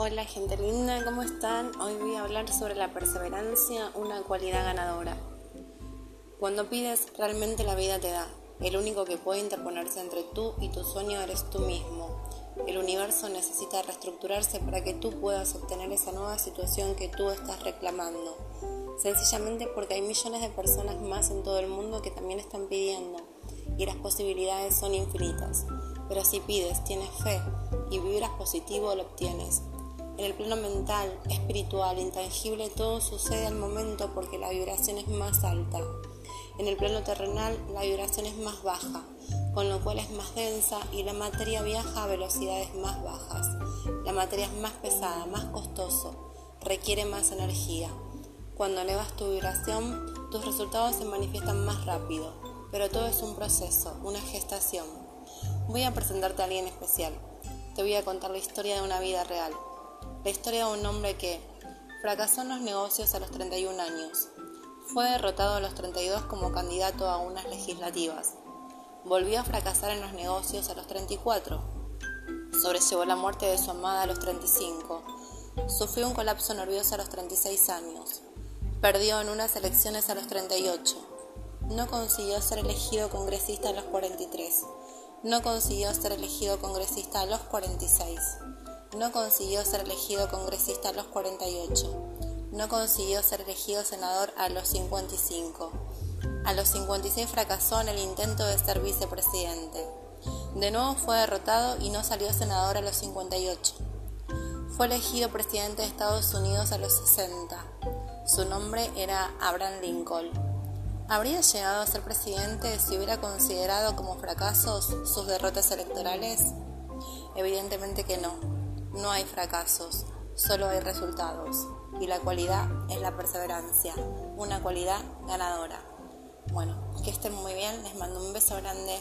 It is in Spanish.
Hola gente linda, ¿cómo están? Hoy voy a hablar sobre la perseverancia, una cualidad ganadora. Cuando pides, realmente la vida te da. El único que puede interponerse entre tú y tu sueño eres tú mismo. El universo necesita reestructurarse para que tú puedas obtener esa nueva situación que tú estás reclamando. Sencillamente porque hay millones de personas más en todo el mundo que también están pidiendo y las posibilidades son infinitas. Pero si pides, tienes fe y vibras positivo, lo obtienes. En el plano mental, espiritual, intangible, todo sucede al momento porque la vibración es más alta. En el plano terrenal, la vibración es más baja, con lo cual es más densa y la materia viaja a velocidades más bajas. La materia es más pesada, más costoso, requiere más energía. Cuando elevas tu vibración, tus resultados se manifiestan más rápido, pero todo es un proceso, una gestación. Voy a presentarte a alguien especial. Te voy a contar la historia de una vida real. La historia de un hombre que fracasó en los negocios a los 31 años. Fue derrotado a los 32 como candidato a unas legislativas. Volvió a fracasar en los negocios a los 34. Sobrellevó la muerte de su amada a los 35. Sufrió un colapso nervioso a los 36 años. Perdió en unas elecciones a los 38 no consiguió ser elegido congresista a los 43. No consiguió ser elegido congresista a los 46. No consiguió ser elegido congresista a los 48. No consiguió ser elegido senador a los 55. A los 56 fracasó en el intento de ser vicepresidente. De nuevo fue derrotado y no salió senador a los 58. Fue elegido presidente de Estados Unidos a los 60. Su nombre era Abraham Lincoln. ¿Habría llegado a ser presidente si hubiera considerado como fracasos sus derrotas electorales? Evidentemente que no. No hay fracasos, solo hay resultados. Y la cualidad es la perseverancia, una cualidad ganadora. Bueno, que estén muy bien, les mando un beso grande.